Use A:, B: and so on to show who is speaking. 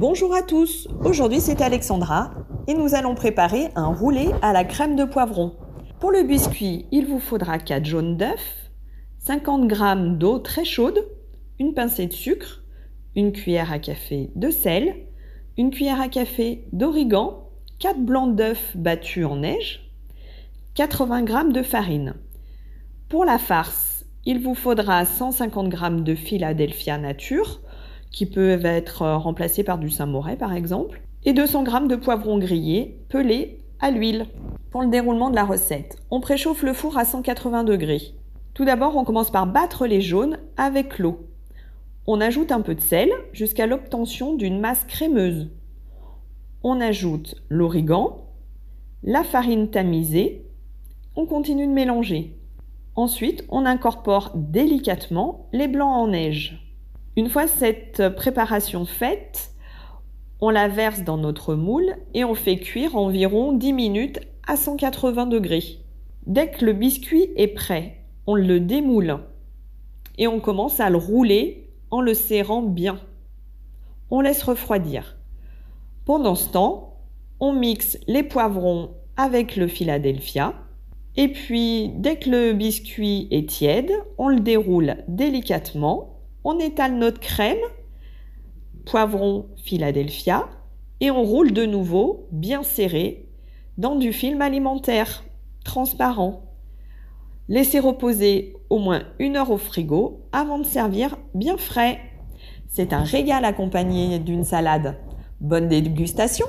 A: Bonjour à tous, aujourd'hui c'est Alexandra et nous allons préparer un roulé à la crème de poivron. Pour le biscuit, il vous faudra 4 jaunes d'œufs, 50 g d'eau très chaude, une pincée de sucre, une cuillère à café de sel, une cuillère à café d'origan, 4 blancs d'œufs battus en neige, 80 g de farine. Pour la farce, il vous faudra 150 g de Philadelphia nature, qui peuvent être remplacés par du Saint-Moré par exemple, et 200 g de poivrons grillés pelés à l'huile. Pour le déroulement de la recette, on préchauffe le four à 180 degrés. Tout d'abord, on commence par battre les jaunes avec l'eau. On ajoute un peu de sel jusqu'à l'obtention d'une masse crémeuse. On ajoute l'origan, la farine tamisée. On continue de mélanger. Ensuite, on incorpore délicatement les blancs en neige. Une fois cette préparation faite, on la verse dans notre moule et on fait cuire environ 10 minutes à 180 degrés. Dès que le biscuit est prêt, on le démoule et on commence à le rouler en le serrant bien. On laisse refroidir. Pendant ce temps, on mixe les poivrons avec le Philadelphia. Et puis, dès que le biscuit est tiède, on le déroule délicatement on étale notre crème, poivron Philadelphia, et on roule de nouveau bien serré dans du film alimentaire transparent. Laissez reposer au moins une heure au frigo avant de servir bien frais. C'est un régal accompagné d'une salade. Bonne dégustation